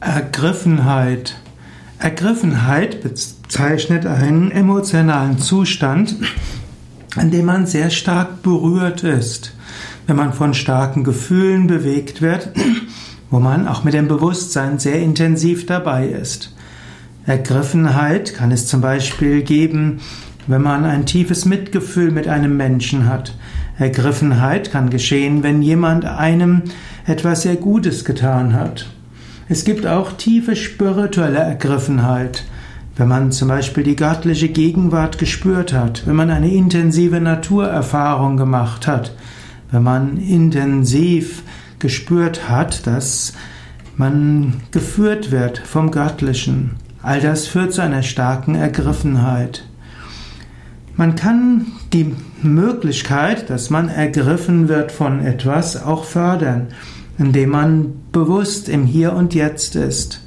Ergriffenheit. Ergriffenheit bezeichnet einen emotionalen Zustand, an dem man sehr stark berührt ist. Wenn man von starken Gefühlen bewegt wird, wo man auch mit dem Bewusstsein sehr intensiv dabei ist. Ergriffenheit kann es zum Beispiel geben, wenn man ein tiefes Mitgefühl mit einem Menschen hat. Ergriffenheit kann geschehen, wenn jemand einem etwas sehr Gutes getan hat. Es gibt auch tiefe spirituelle Ergriffenheit. Wenn man zum Beispiel die göttliche Gegenwart gespürt hat, wenn man eine intensive Naturerfahrung gemacht hat, wenn man intensiv gespürt hat, dass man geführt wird vom Göttlichen. All das führt zu einer starken Ergriffenheit. Man kann die Möglichkeit, dass man ergriffen wird von etwas, auch fördern, indem man bewusst im Hier und Jetzt ist.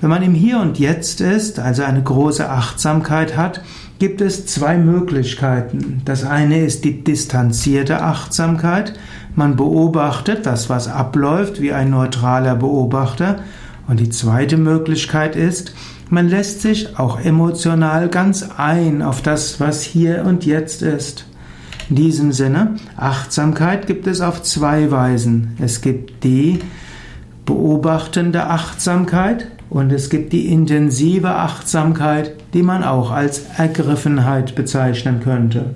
Wenn man im Hier und Jetzt ist, also eine große Achtsamkeit hat, gibt es zwei Möglichkeiten. Das eine ist die distanzierte Achtsamkeit. Man beobachtet das, was abläuft, wie ein neutraler Beobachter. Und die zweite Möglichkeit ist, man lässt sich auch emotional ganz ein auf das, was hier und jetzt ist. In diesem Sinne, Achtsamkeit gibt es auf zwei Weisen. Es gibt die beobachtende Achtsamkeit und es gibt die intensive Achtsamkeit, die man auch als Ergriffenheit bezeichnen könnte.